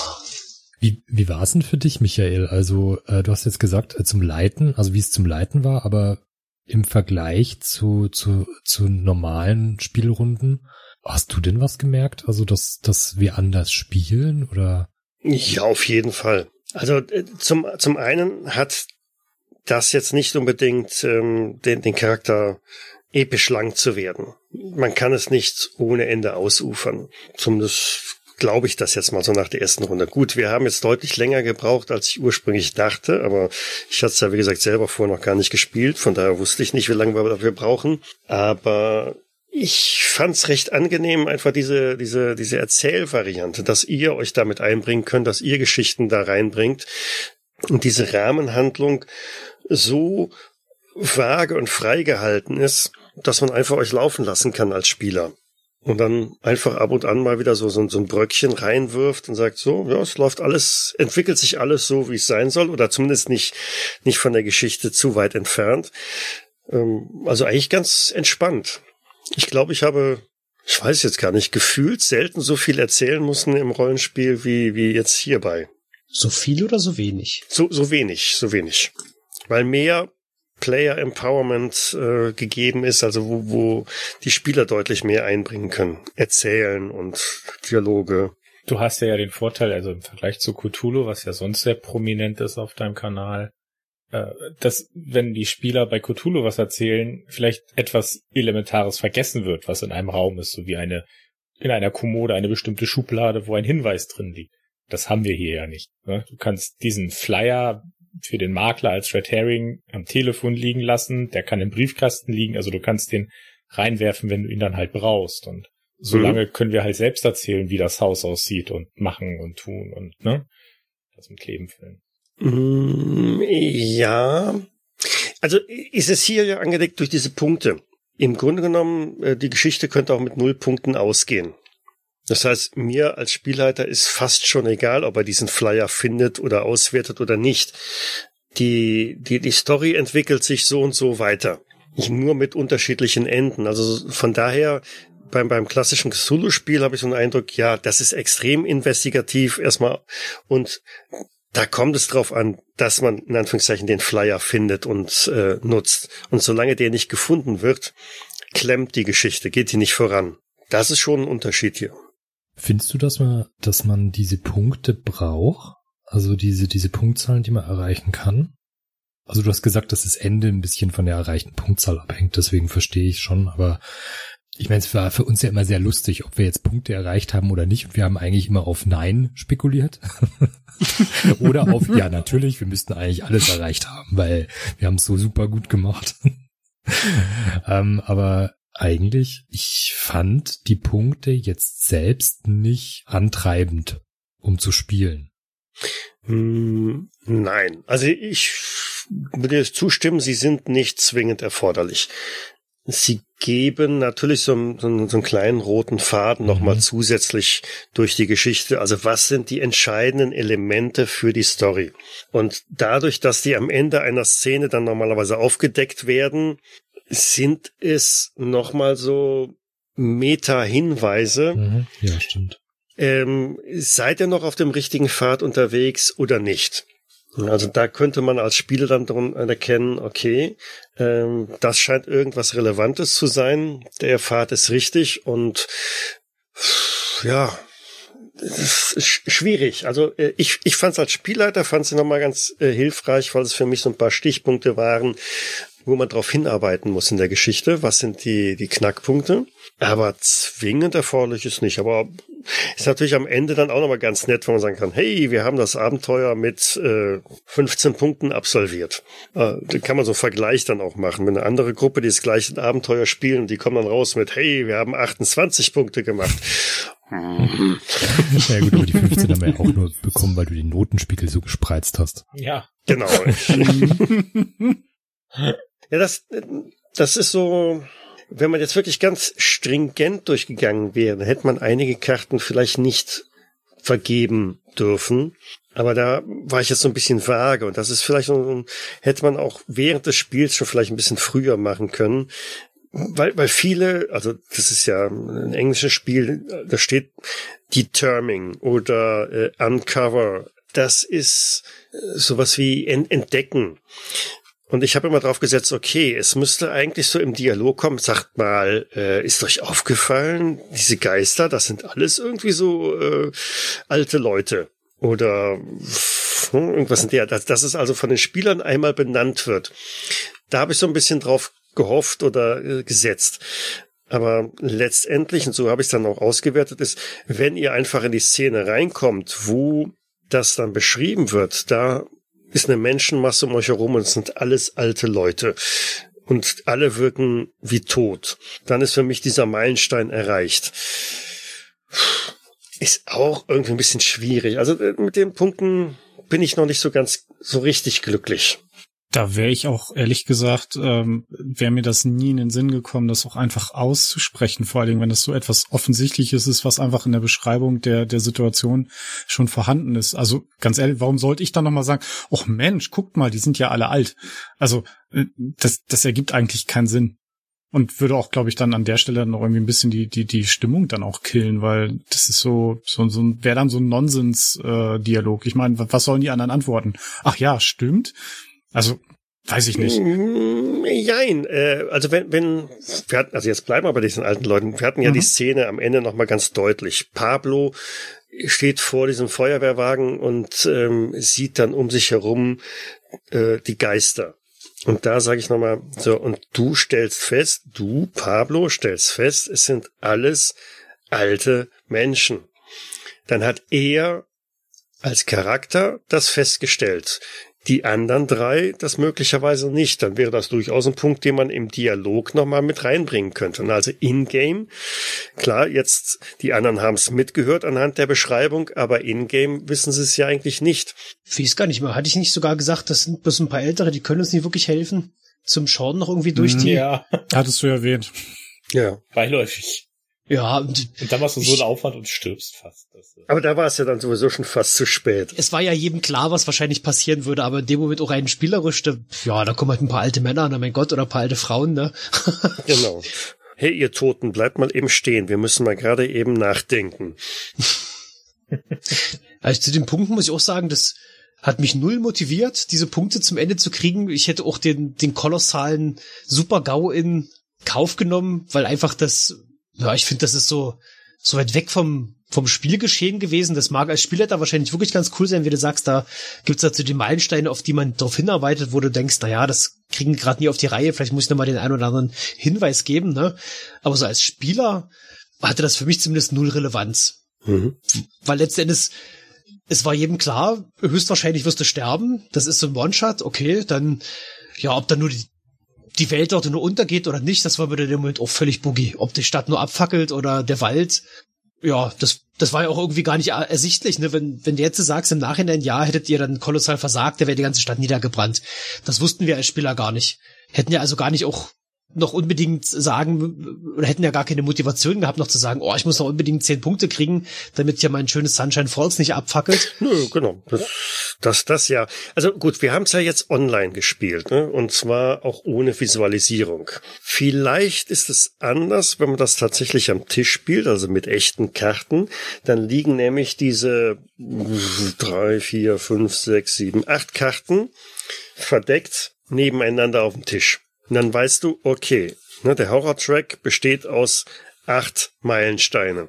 Wie, wie war es denn für dich, Michael? Also, äh, du hast jetzt gesagt, äh, zum Leiten, also wie es zum Leiten war, aber im Vergleich zu, zu, zu normalen Spielrunden, hast du denn was gemerkt? Also, dass, dass wir anders spielen oder? Ja, auf jeden Fall. Also, äh, zum, zum einen hat das jetzt nicht unbedingt ähm, den, den Charakter episch lang zu werden. Man kann es nicht ohne Ende ausufern. Zumindest glaube ich das jetzt mal so nach der ersten Runde. Gut, wir haben jetzt deutlich länger gebraucht, als ich ursprünglich dachte, aber ich hatte es ja, wie gesagt, selber vorher noch gar nicht gespielt, von daher wusste ich nicht, wie lange wir dafür brauchen. Aber ich fand's recht angenehm, einfach diese, diese, diese Erzählvariante, dass ihr euch damit einbringen könnt, dass ihr Geschichten da reinbringt und diese Rahmenhandlung so vage und frei gehalten ist, dass man einfach euch laufen lassen kann als Spieler und dann einfach ab und an mal wieder so, so, so ein Bröckchen reinwirft und sagt so, ja, es läuft alles, entwickelt sich alles so, wie es sein soll oder zumindest nicht, nicht von der Geschichte zu weit entfernt. Ähm, also eigentlich ganz entspannt. Ich glaube, ich habe, ich weiß jetzt gar nicht, gefühlt selten so viel erzählen müssen im Rollenspiel wie, wie jetzt hierbei. So viel oder so wenig? So, so wenig, so wenig. Weil mehr Player Empowerment äh, gegeben ist, also wo, wo die Spieler deutlich mehr einbringen können. Erzählen und Dialoge. Du hast ja, den Vorteil, also im Vergleich zu Cthulhu, was ja sonst sehr prominent ist auf deinem Kanal, äh, dass wenn die Spieler bei Cthulhu was erzählen, vielleicht etwas Elementares vergessen wird, was in einem Raum ist, so wie eine in einer Kommode eine bestimmte Schublade, wo ein Hinweis drin liegt. Das haben wir hier ja nicht. Ne? Du kannst diesen Flyer für den Makler als Red Herring am Telefon liegen lassen. Der kann im Briefkasten liegen. Also du kannst den reinwerfen, wenn du ihn dann halt brauchst. Und solange mhm. können wir halt selbst erzählen, wie das Haus aussieht und machen und tun und ne, das mit Leben füllen. Mm, ja. Also ist es hier ja angelegt durch diese Punkte. Im Grunde genommen, äh, die Geschichte könnte auch mit null Punkten ausgehen. Das heißt, mir als Spielleiter ist fast schon egal, ob er diesen Flyer findet oder auswertet oder nicht. Die, die, die Story entwickelt sich so und so weiter. Nur mit unterschiedlichen Enden. Also von daher, beim, beim klassischen Cthulhu-Spiel habe ich so einen Eindruck, ja, das ist extrem investigativ erstmal und da kommt es drauf an, dass man in Anführungszeichen den Flyer findet und äh, nutzt. Und solange der nicht gefunden wird, klemmt die Geschichte, geht die nicht voran. Das ist schon ein Unterschied hier. Findest du, dass man, dass man diese Punkte braucht? Also diese, diese Punktzahlen, die man erreichen kann? Also du hast gesagt, dass das Ende ein bisschen von der erreichten Punktzahl abhängt, deswegen verstehe ich schon, aber ich meine, es war für uns ja immer sehr lustig, ob wir jetzt Punkte erreicht haben oder nicht. Und wir haben eigentlich immer auf Nein spekuliert. oder auf Ja, natürlich, wir müssten eigentlich alles erreicht haben, weil wir haben es so super gut gemacht. ähm, aber eigentlich, ich fand die Punkte jetzt selbst nicht antreibend, um zu spielen. Hm, nein, also ich würde zustimmen, sie sind nicht zwingend erforderlich. Sie geben natürlich so, so, so einen kleinen roten Faden nochmal mhm. zusätzlich durch die Geschichte. Also was sind die entscheidenden Elemente für die Story? Und dadurch, dass die am Ende einer Szene dann normalerweise aufgedeckt werden, sind es nochmal so Meta-Hinweise. Mhm. Ja, stimmt. Ähm, seid ihr noch auf dem richtigen Pfad unterwegs oder nicht? Also da könnte man als Spieler dann drum erkennen, okay, ähm, das scheint irgendwas Relevantes zu sein, der Pfad ist richtig und ja, schwierig. Also äh, ich, ich fand es als Spielleiter, fand es nochmal ganz äh, hilfreich, weil es für mich so ein paar Stichpunkte waren, wo man darauf hinarbeiten muss in der Geschichte. Was sind die, die Knackpunkte? Aber zwingend erforderlich ist nicht. Aber ist natürlich am Ende dann auch nochmal ganz nett, wenn man sagen kann, hey, wir haben das Abenteuer mit äh, 15 Punkten absolviert. Äh, da kann man so einen Vergleich dann auch machen. Wenn eine andere Gruppe die das gleiche Abenteuer spielen, die kommen dann raus mit, hey, wir haben 28 Punkte gemacht. ja gut, aber die 15 haben wir ja auch nur bekommen, weil du den Notenspiegel so gespreizt hast. Ja. Genau. ja, das, das ist so, wenn man jetzt wirklich ganz stringent durchgegangen wäre, hätte man einige Karten vielleicht nicht vergeben dürfen. Aber da war ich jetzt so ein bisschen vage und das ist vielleicht so, hätte man auch während des Spiels schon vielleicht ein bisschen früher machen können. Weil, weil viele, also das ist ja ein englisches Spiel, da steht Determing oder äh, Uncover. Das ist äh, sowas wie Entdecken. Und ich habe immer drauf gesetzt, okay, es müsste eigentlich so im Dialog kommen, sagt mal, äh, ist euch aufgefallen, diese Geister, das sind alles irgendwie so äh, alte Leute. Oder hm, irgendwas in der, dass, dass es also von den Spielern einmal benannt wird. Da habe ich so ein bisschen drauf gehofft oder äh, gesetzt. Aber letztendlich, und so habe ich es dann auch ausgewertet, ist, wenn ihr einfach in die Szene reinkommt, wo das dann beschrieben wird, da ist eine Menschenmasse um euch herum und es sind alles alte Leute. Und alle wirken wie tot. Dann ist für mich dieser Meilenstein erreicht. Ist auch irgendwie ein bisschen schwierig. Also äh, mit den Punkten bin ich noch nicht so ganz so richtig glücklich. Da wäre ich auch ehrlich gesagt, ähm, wäre mir das nie in den Sinn gekommen, das auch einfach auszusprechen. Vor allen Dingen, wenn das so etwas Offensichtliches ist, was einfach in der Beschreibung der der Situation schon vorhanden ist. Also ganz ehrlich, warum sollte ich dann noch mal sagen, oh Mensch, guckt mal, die sind ja alle alt. Also äh, das das ergibt eigentlich keinen Sinn und würde auch, glaube ich, dann an der Stelle noch irgendwie ein bisschen die die die Stimmung dann auch killen, weil das ist so so so wäre dann so ein Nonsens äh. Ich meine, was sollen die anderen antworten? Ach ja, stimmt. Also, weiß ich nicht. Mm, jein, äh, also wenn, wenn, wir hatten, also jetzt bleiben wir bei diesen alten Leuten, wir hatten ja mhm. die Szene am Ende nochmal ganz deutlich. Pablo steht vor diesem Feuerwehrwagen und ähm, sieht dann um sich herum äh, die Geister. Und da sage ich nochmal, so, und du stellst fest, du, Pablo, stellst fest, es sind alles alte Menschen. Dann hat er als Charakter das festgestellt die anderen drei das möglicherweise nicht. Dann wäre das durchaus ein Punkt, den man im Dialog nochmal mit reinbringen könnte. Und also in-game, klar, jetzt die anderen haben es mitgehört anhand der Beschreibung, aber in-game wissen sie es ja eigentlich nicht. Ich weiß gar nicht mehr. Hatte ich nicht sogar gesagt, das sind bloß ein paar Ältere, die können uns nicht wirklich helfen? Zum Schauen noch irgendwie durch die. Ja. Hattest du erwähnt. Ja. Beiläufig. Ja, und, und dann machst du so einen Aufwand und stirbst fast. Das, aber da war es ja dann sowieso schon fast zu spät. Es war ja jedem klar, was wahrscheinlich passieren würde, aber in dem Moment auch rein spielerisch, da, ja, da kommen halt ein paar alte Männer, na mein Gott, oder ein paar alte Frauen, ne? genau. Hey, ihr Toten, bleibt mal eben stehen. Wir müssen mal gerade eben nachdenken. also zu den Punkten muss ich auch sagen, das hat mich null motiviert, diese Punkte zum Ende zu kriegen. Ich hätte auch den, den kolossalen Super-GAU in Kauf genommen, weil einfach das ja, ich finde, das ist so, so weit weg vom, vom Spielgeschehen gewesen. Das mag als Spieler da wahrscheinlich wirklich ganz cool sein, wie du sagst, da gibt's dazu die Meilensteine, auf die man darauf hinarbeitet, wo du denkst, na ja, das kriegen gerade nie auf die Reihe, vielleicht muss ich nochmal den einen oder anderen Hinweis geben, ne? Aber so als Spieler hatte das für mich zumindest null Relevanz. Mhm. Weil letztendlich es war jedem klar, höchstwahrscheinlich wirst du sterben. Das ist so ein One-Shot, okay, dann, ja, ob dann nur die, die Welt dort nur untergeht oder nicht, das war mir in dem Moment auch völlig boogie. Ob die Stadt nur abfackelt oder der Wald, ja, das, das war ja auch irgendwie gar nicht ersichtlich, ne? Wenn, wenn du jetzt sagst, im Nachhinein, ja, hättet ihr dann kolossal versagt, der wäre die ganze Stadt niedergebrannt. Das wussten wir als Spieler gar nicht. Hätten ja also gar nicht auch noch unbedingt sagen, oder hätten ja gar keine Motivation gehabt, noch zu sagen, oh, ich muss noch unbedingt zehn Punkte kriegen, damit ja mein schönes Sunshine Falls nicht abfackelt. Nö, genau. Das, Das, das ja. Also gut, wir haben es ja jetzt online gespielt, ne? Und zwar auch ohne Visualisierung. Vielleicht ist es anders, wenn man das tatsächlich am Tisch spielt, also mit echten Karten. Dann liegen nämlich diese drei, vier, fünf, sechs, sieben, acht Karten verdeckt nebeneinander auf dem Tisch. Und dann weißt du, okay, ne, der Horror-Track besteht aus acht Meilensteine.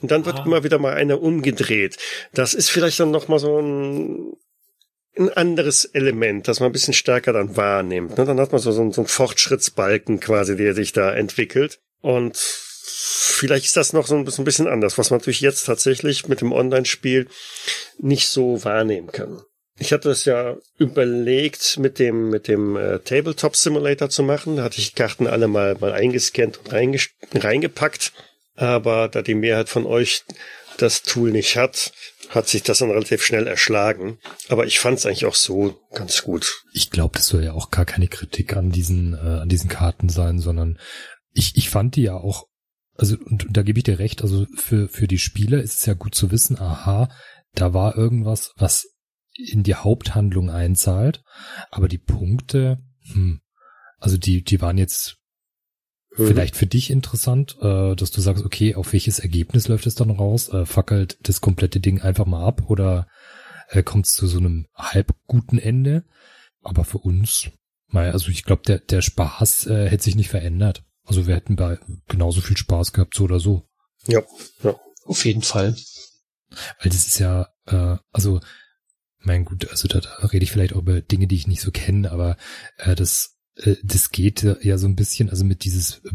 Und dann wird ah. immer wieder mal einer umgedreht. Das ist vielleicht dann noch mal so ein, ein anderes Element, das man ein bisschen stärker dann wahrnimmt. Ne? Dann hat man so, so, so einen Fortschrittsbalken quasi, der sich da entwickelt. Und vielleicht ist das noch so ein bisschen anders, was man natürlich jetzt tatsächlich mit dem Online-Spiel nicht so wahrnehmen kann. Ich hatte es ja überlegt, mit dem, mit dem äh, Tabletop Simulator zu machen. Da hatte ich Karten alle mal, mal eingescannt und reingepackt. Aber da die Mehrheit von euch das Tool nicht hat, hat sich das dann relativ schnell erschlagen. Aber ich fand es eigentlich auch so ganz gut. Ich glaube, das soll ja auch gar keine Kritik an diesen, äh, an diesen Karten sein, sondern ich, ich fand die ja auch, also, und, und da gebe ich dir recht, also für, für die Spieler ist es ja gut zu wissen, aha, da war irgendwas, was in die Haupthandlung einzahlt, aber die Punkte, hm, also die, die waren jetzt mhm. vielleicht für dich interessant, äh, dass du sagst, okay, auf welches Ergebnis läuft es dann raus? Äh, fackelt das komplette Ding einfach mal ab oder äh, kommt es zu so einem halb guten Ende? Aber für uns, naja, also ich glaube, der, der Spaß äh, hätte sich nicht verändert. Also wir hätten bei genauso viel Spaß gehabt, so oder so. Ja, ja. Auf jeden Fall. Weil das ist ja, äh, also mein gut, also da, da rede ich vielleicht auch über Dinge, die ich nicht so kenne, aber äh, das, äh, das geht ja so ein bisschen, also mit dieses, äh,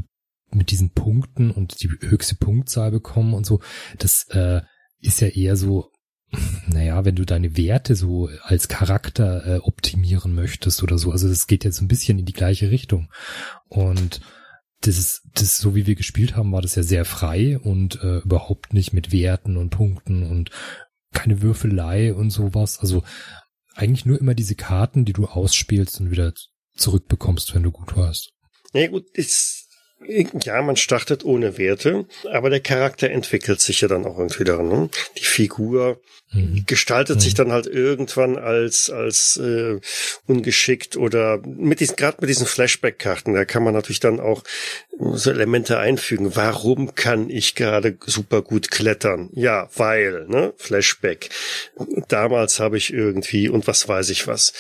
mit diesen Punkten und die höchste Punktzahl bekommen und so, das äh, ist ja eher so, naja, wenn du deine Werte so als Charakter äh, optimieren möchtest oder so, also das geht ja so ein bisschen in die gleiche Richtung. Und das ist, das so wie wir gespielt haben, war das ja sehr frei und äh, überhaupt nicht mit Werten und Punkten und keine Würfelei und sowas. Also eigentlich nur immer diese Karten, die du ausspielst und wieder zurückbekommst, wenn du gut warst. Nee, gut, ist ja, man startet ohne Werte, aber der Charakter entwickelt sich ja dann auch irgendwie daran. Ne? Die Figur mhm. gestaltet mhm. sich dann halt irgendwann als als äh, ungeschickt oder mit diesen gerade mit diesen Flashback-Karten, da kann man natürlich dann auch so Elemente einfügen. Warum kann ich gerade super gut klettern? Ja, weil, ne? Flashback. Damals habe ich irgendwie und was weiß ich was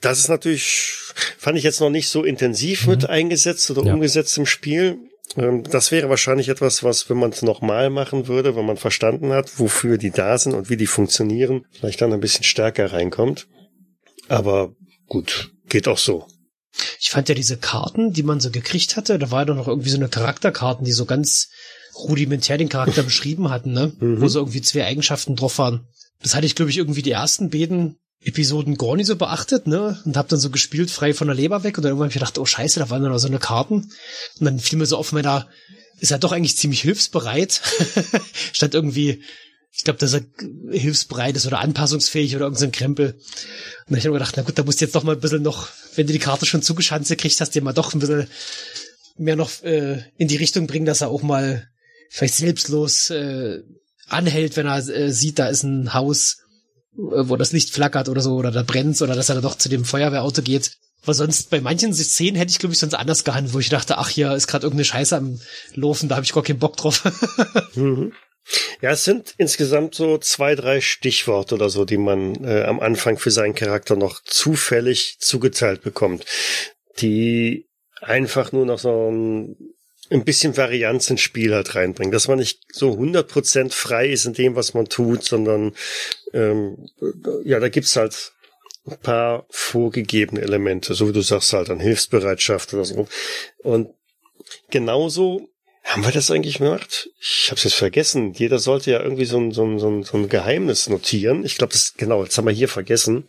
das ist natürlich, fand ich jetzt noch nicht so intensiv mhm. mit eingesetzt oder ja. umgesetzt im Spiel. Ähm, das wäre wahrscheinlich etwas, was, wenn man es nochmal machen würde, wenn man verstanden hat, wofür die da sind und wie die funktionieren, vielleicht dann ein bisschen stärker reinkommt. Aber gut, geht auch so. Ich fand ja diese Karten, die man so gekriegt hatte, da war ja doch noch irgendwie so eine Charakterkarten, die so ganz rudimentär den Charakter beschrieben hatten, ne? Mhm. Wo so irgendwie zwei Eigenschaften drauf waren. Das hatte ich, glaube ich, irgendwie die ersten beiden Episoden gar nicht so beachtet, ne? Und hab dann so gespielt, frei von der Leber weg. Und dann irgendwann hab ich gedacht, oh scheiße, da waren dann noch so eine Karten. Und dann fiel mir so auf, meiner, ist er doch eigentlich ziemlich hilfsbereit. Statt irgendwie, ich glaube, dass er hilfsbereit ist oder anpassungsfähig oder irgendein so Krempel. Und dann hab ich mir gedacht, na gut, da musst du jetzt doch mal ein bisschen noch, wenn du die Karte schon zugeschanzt kriegst, hast du mal doch ein bisschen mehr noch äh, in die Richtung bringen, dass er auch mal vielleicht selbstlos äh, anhält, wenn er äh, sieht, da ist ein Haus wo das Licht flackert oder so, oder da brennt oder dass er dann doch zu dem Feuerwehrauto geht. Aber sonst, bei manchen Szenen hätte ich, glaube ich, sonst anders gehandelt, wo ich dachte, ach, hier ist gerade irgendeine Scheiße am Laufen, da habe ich gar keinen Bock drauf. mhm. Ja, es sind insgesamt so zwei, drei Stichworte oder so, die man äh, am Anfang für seinen Charakter noch zufällig zugeteilt bekommt, die einfach nur noch so ein ein bisschen Varianz ins Spiel halt reinbringen, dass man nicht so 100% frei ist in dem, was man tut, sondern ähm, ja, da gibt's halt ein paar vorgegebene Elemente, so wie du sagst halt an Hilfsbereitschaft oder so. Und genauso haben wir das eigentlich gemacht? Ich habe es jetzt vergessen. Jeder sollte ja irgendwie so ein, so ein, so ein, so ein Geheimnis notieren. Ich glaube, das genau, jetzt haben wir hier vergessen.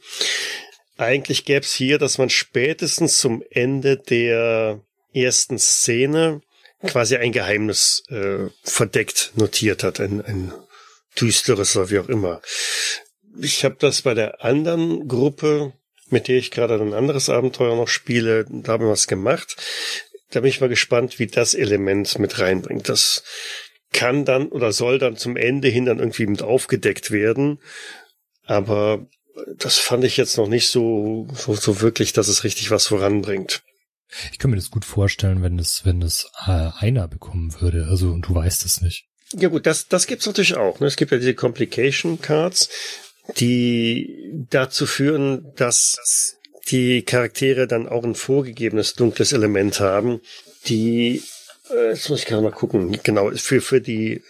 Eigentlich gäbe es hier, dass man spätestens zum Ende der ersten Szene quasi ein Geheimnis äh, verdeckt notiert hat, ein, ein düsteres oder wie auch immer. Ich habe das bei der anderen Gruppe, mit der ich gerade ein anderes Abenteuer noch spiele, da haben wir was gemacht. Da bin ich mal gespannt, wie das Element mit reinbringt. Das kann dann oder soll dann zum Ende hin dann irgendwie mit aufgedeckt werden. Aber das fand ich jetzt noch nicht so, so, so wirklich, dass es richtig was voranbringt. Ich kann mir das gut vorstellen, wenn es, wenn es äh, einer bekommen würde. Also, und du weißt es nicht. Ja gut, das, das gibt's natürlich auch. Ne? Es gibt ja diese Complication Cards, die dazu führen, dass die Charaktere dann auch ein vorgegebenes dunkles Element haben, die, äh, jetzt muss ich gerade mal gucken, genau, für, für die,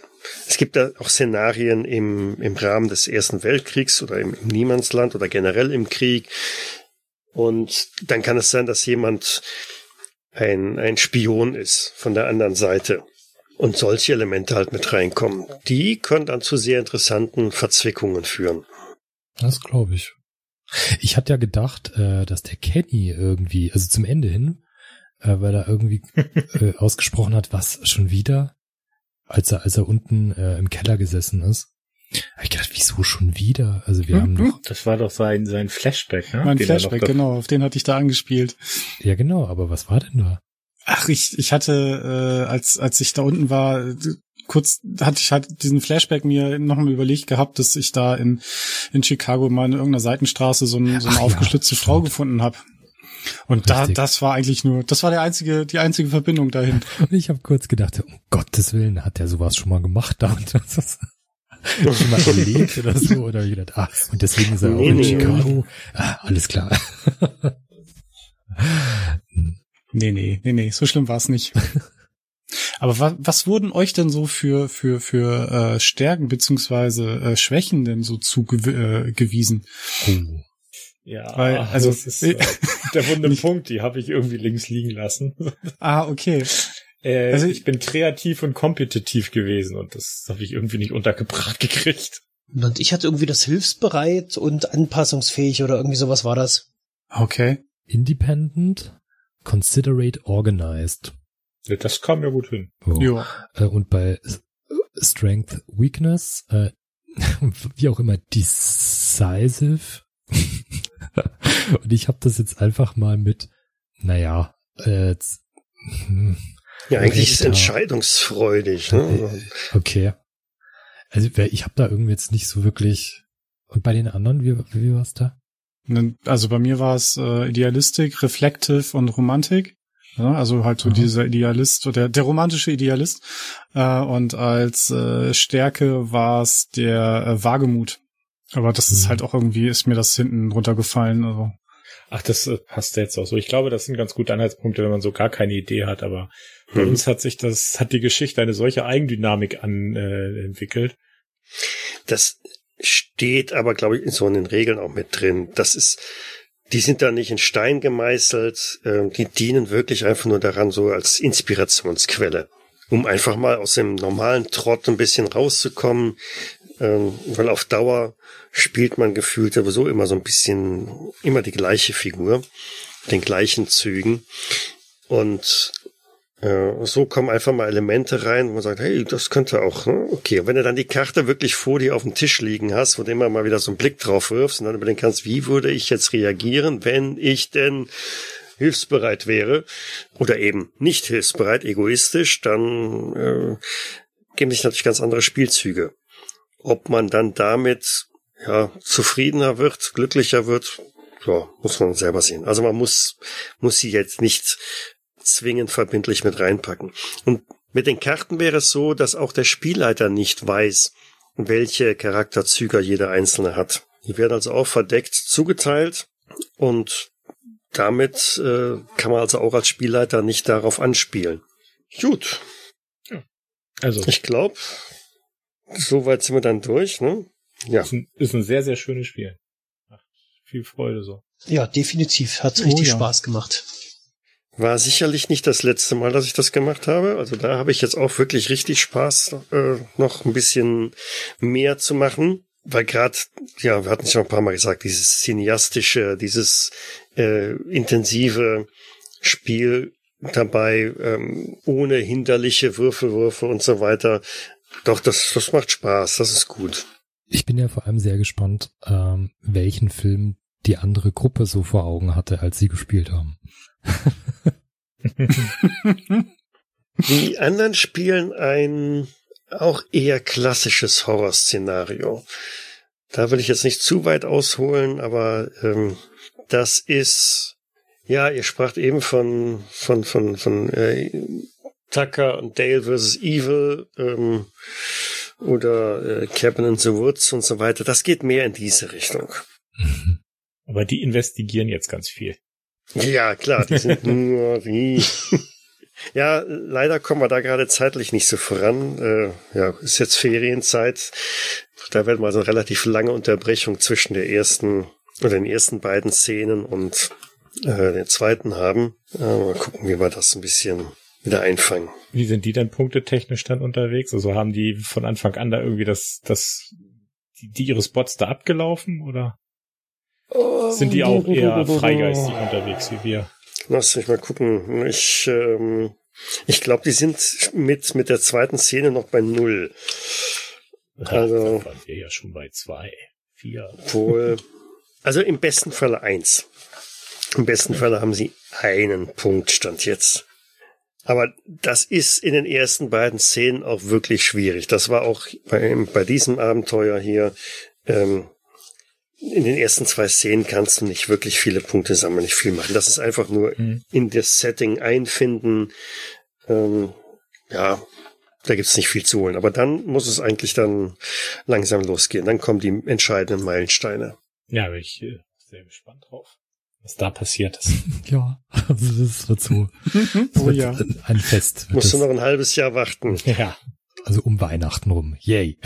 es gibt da auch Szenarien im, im Rahmen des Ersten Weltkriegs oder im Niemandsland oder generell im Krieg. Und dann kann es sein, dass jemand ein, ein Spion ist von der anderen Seite und solche Elemente halt mit reinkommen. Die können dann zu sehr interessanten Verzwickungen führen. Das glaube ich. Ich hatte ja gedacht, äh, dass der Kenny irgendwie, also zum Ende hin, äh, weil er irgendwie äh, ausgesprochen hat, was schon wieder, als er, als er unten äh, im Keller gesessen ist. Hab ich gedacht, wieso schon wieder? Also wir hm, haben doch. Das war doch sein, sein Flashback, ne? Mein den Flashback, genau, auf den hatte ich da angespielt. Ja, genau, aber was war denn da? Ach, ich, ich hatte, äh, als, als ich da unten war, kurz hatte ich halt diesen Flashback mir nochmal überlegt gehabt, dass ich da in, in Chicago mal in irgendeiner Seitenstraße so, ein, so eine Ach aufgeschlitzte ja, Frau gefunden habe. Und Richtig. da, das war eigentlich nur, das war der einzige, die einzige Verbindung dahin. Und ich habe kurz gedacht, um Gottes Willen, hat der sowas schon mal gemacht da und das ist schon mal erlebt oder so oder wie gedacht, ah, und deswegen ist er auch in Chicago. Ah, alles klar. nee, nee, nee, nee, so schlimm war es nicht. Aber was, was wurden euch denn so für für für äh, Stärken beziehungsweise äh, Schwächen denn so zugewiesen? Äh, oh. Ja, Weil, also das ist äh, der wunde Punkt, die habe ich irgendwie links liegen lassen. Ah, okay. Äh, also ich bin kreativ und kompetitiv gewesen und das habe ich irgendwie nicht untergebracht gekriegt. Und ich hatte irgendwie das hilfsbereit und anpassungsfähig oder irgendwie sowas war das. Okay. Independent, considerate, organized. Ja, das kam ja gut hin. Oh. Ja. Äh, und bei Strength, Weakness, äh, wie auch immer, decisive. und ich habe das jetzt einfach mal mit, naja, äh, hm, ja, eigentlich ist entscheidungsfreudig. Ne? Äh, okay. Also ich habe da irgendwie jetzt nicht so wirklich. Und bei den anderen, wie, wie war's da? Also bei mir war es äh, Idealistik, Reflective und Romantik. Ja, also halt so mhm. dieser Idealist oder der romantische Idealist. Äh, und als äh, Stärke war es der äh, Wagemut. Aber das mhm. ist halt auch irgendwie, ist mir das hinten runtergefallen. Also. Ach, das äh, passt jetzt auch so. Ich glaube, das sind ganz gute Anhaltspunkte, wenn man so gar keine Idee hat. Aber bei mhm. uns hat sich das, hat die Geschichte eine solche Eigendynamik an äh, entwickelt. Das steht aber, glaube ich, in so einen Regeln auch mit drin. Das ist die sind da nicht in Stein gemeißelt, äh, die dienen wirklich einfach nur daran, so als Inspirationsquelle, um einfach mal aus dem normalen Trott ein bisschen rauszukommen, ähm, weil auf Dauer spielt man gefühlt sowieso immer so ein bisschen, immer die gleiche Figur, den gleichen Zügen. Und so kommen einfach mal Elemente rein, wo man sagt, hey, das könnte auch, ne? okay. Und wenn du dann die Karte wirklich vor dir auf dem Tisch liegen hast, wo du immer mal wieder so einen Blick drauf wirfst und dann überlegen kannst, wie würde ich jetzt reagieren, wenn ich denn hilfsbereit wäre oder eben nicht hilfsbereit, egoistisch, dann äh, geben sich natürlich ganz andere Spielzüge. Ob man dann damit ja zufriedener wird, glücklicher wird, ja, muss man selber sehen. Also man muss muss sie jetzt nicht zwingend verbindlich mit reinpacken. Und mit den Karten wäre es so, dass auch der Spielleiter nicht weiß, welche Charakterzüge jeder einzelne hat. Die werden also auch verdeckt zugeteilt und damit äh, kann man also auch als Spielleiter nicht darauf anspielen. Gut. Also. Ich glaube, soweit sind wir dann durch, ne? Ja. Ist ein, ist ein sehr, sehr schönes Spiel. Macht viel Freude so. Ja, definitiv. Hat richtig oh, ja. Spaß gemacht. War sicherlich nicht das letzte Mal, dass ich das gemacht habe. Also da habe ich jetzt auch wirklich richtig Spaß, äh, noch ein bisschen mehr zu machen. Weil gerade, ja, wir hatten es schon ein paar Mal gesagt, dieses cineastische, dieses äh, intensive Spiel dabei, ähm, ohne hinderliche Würfelwürfe und so weiter. Doch, das, das macht Spaß, das ist gut. Ich bin ja vor allem sehr gespannt, ähm, welchen Film die andere Gruppe so vor Augen hatte, als sie gespielt haben. Die anderen spielen ein auch eher klassisches Horrorszenario. da will ich jetzt nicht zu weit ausholen, aber ähm, das ist, ja, ihr spracht eben von, von, von, von äh, Tucker und Dale versus Evil ähm, oder äh, Cabin in the Woods und so weiter. Das geht mehr in diese Richtung. Mhm. Aber die investigieren jetzt ganz viel. Ja, klar, die sind nur wie. ja, leider kommen wir da gerade zeitlich nicht so voran. Äh, ja, ist jetzt Ferienzeit. Da werden wir so eine relativ lange Unterbrechung zwischen der ersten oder den ersten beiden Szenen und äh, den zweiten haben. Äh, mal gucken, wie wir das ein bisschen wieder einfangen. Wie sind die denn punktetechnisch dann unterwegs? Also haben die von Anfang an da irgendwie das, das, die, die ihre Spots da abgelaufen oder sind die auch eher freigeistig unterwegs wie wir? Lass mich mal gucken. Ich, ähm, ich glaube, die sind mit, mit der zweiten Szene noch bei null. Also, waren wir ja schon bei zwei, vier. Wohl. Also im besten Falle eins. Im besten Falle haben sie einen Punkt stand jetzt. Aber das ist in den ersten beiden Szenen auch wirklich schwierig. Das war auch bei, bei diesem Abenteuer hier. Ähm, in den ersten zwei Szenen kannst du nicht wirklich viele Punkte sammeln, nicht viel machen. Das ist einfach nur mhm. in das Setting einfinden. Ähm, ja, da gibt's nicht viel zu holen. Aber dann muss es eigentlich dann langsam losgehen. Dann kommen die entscheidenden Meilensteine. Ja, bin ich äh, sehr gespannt drauf, was da passiert ist. ja, also das wird so oh, wird ja. ein Fest. Musst du noch ein halbes Jahr warten. Ja. Also um Weihnachten rum. Yay.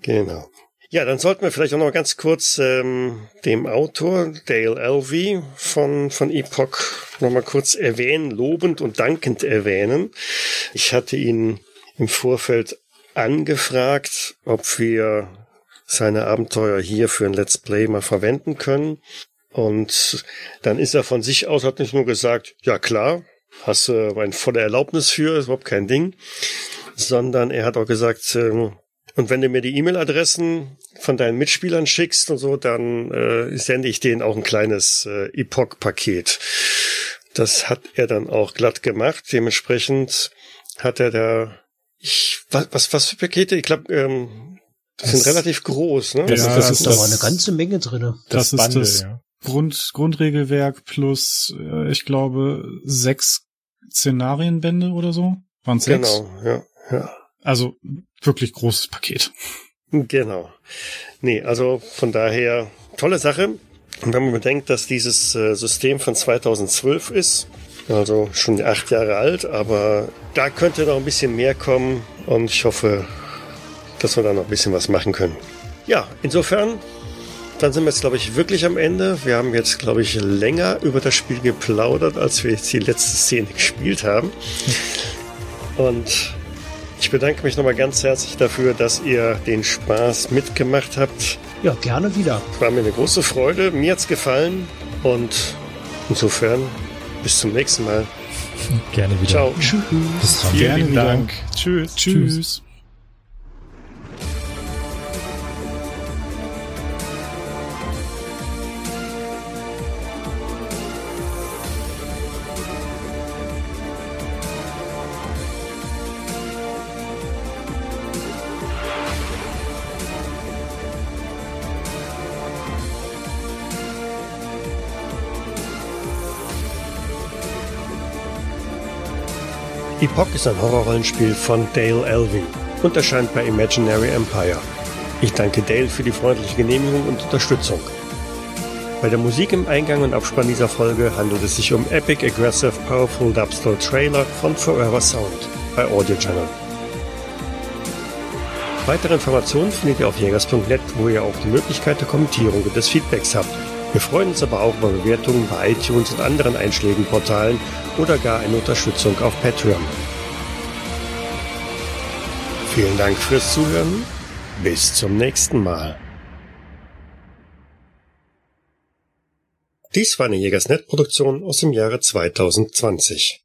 genau. Ja, dann sollten wir vielleicht auch noch ganz kurz ähm, dem Autor Dale Elvey von, von Epoch noch mal kurz erwähnen, lobend und dankend erwähnen. Ich hatte ihn im Vorfeld angefragt, ob wir seine Abenteuer hier für ein Let's Play mal verwenden können. Und dann ist er von sich aus, hat nicht nur gesagt, ja klar, hast du äh, meine volle Erlaubnis für, ist überhaupt kein Ding, sondern er hat auch gesagt, ähm, und wenn du mir die E-Mail-Adressen von deinen Mitspielern schickst und so, dann äh, sende ich denen auch ein kleines äh, Epoch-Paket. Das hat er dann auch glatt gemacht. Dementsprechend hat er da, ich, was, was, was für Pakete? Ich glaube, ähm, das, sind relativ groß, ne? Das, ja, das, das ist da war eine ganze Menge drinne. Das, das Bundle, ist das ja. Grund, Grundregelwerk plus, äh, ich glaube, sechs Szenarienbände oder so. Waren sechs? Genau, ja, ja. Also wirklich großes Paket. Genau. Nee, also von daher tolle Sache. Und wenn man bedenkt, dass dieses äh, System von 2012 ist, also schon acht Jahre alt, aber da könnte noch ein bisschen mehr kommen und ich hoffe, dass wir da noch ein bisschen was machen können. Ja, insofern, dann sind wir jetzt, glaube ich, wirklich am Ende. Wir haben jetzt, glaube ich, länger über das Spiel geplaudert, als wir jetzt die letzte Szene gespielt haben. Und ich bedanke mich nochmal ganz herzlich dafür, dass ihr den Spaß mitgemacht habt. Ja, gerne wieder. War mir eine große Freude. Mir hat's gefallen. Und insofern bis zum nächsten Mal. Gerne wieder. Ciao. Tschüss. Bis dann. Vielen Dank. Tschüss. Tschüss. Tschüss. Epoch ist ein Horrorrollenspiel von Dale Elvey und erscheint bei Imaginary Empire. Ich danke Dale für die freundliche Genehmigung und Unterstützung. Bei der Musik im Eingang und Abspann dieser Folge handelt es sich um Epic Aggressive Powerful Dubstep Trailer von Forever Sound bei Audio Channel. Weitere Informationen findet ihr auf jägers.net, wo ihr auch die Möglichkeit der Kommentierung und des Feedbacks habt. Wir freuen uns aber auch über Bewertungen bei iTunes und anderen Einschlägenportalen oder gar eine Unterstützung auf Patreon. Vielen Dank fürs Zuhören. Bis zum nächsten Mal. Dies war eine Jägersnet-Produktion aus dem Jahre 2020.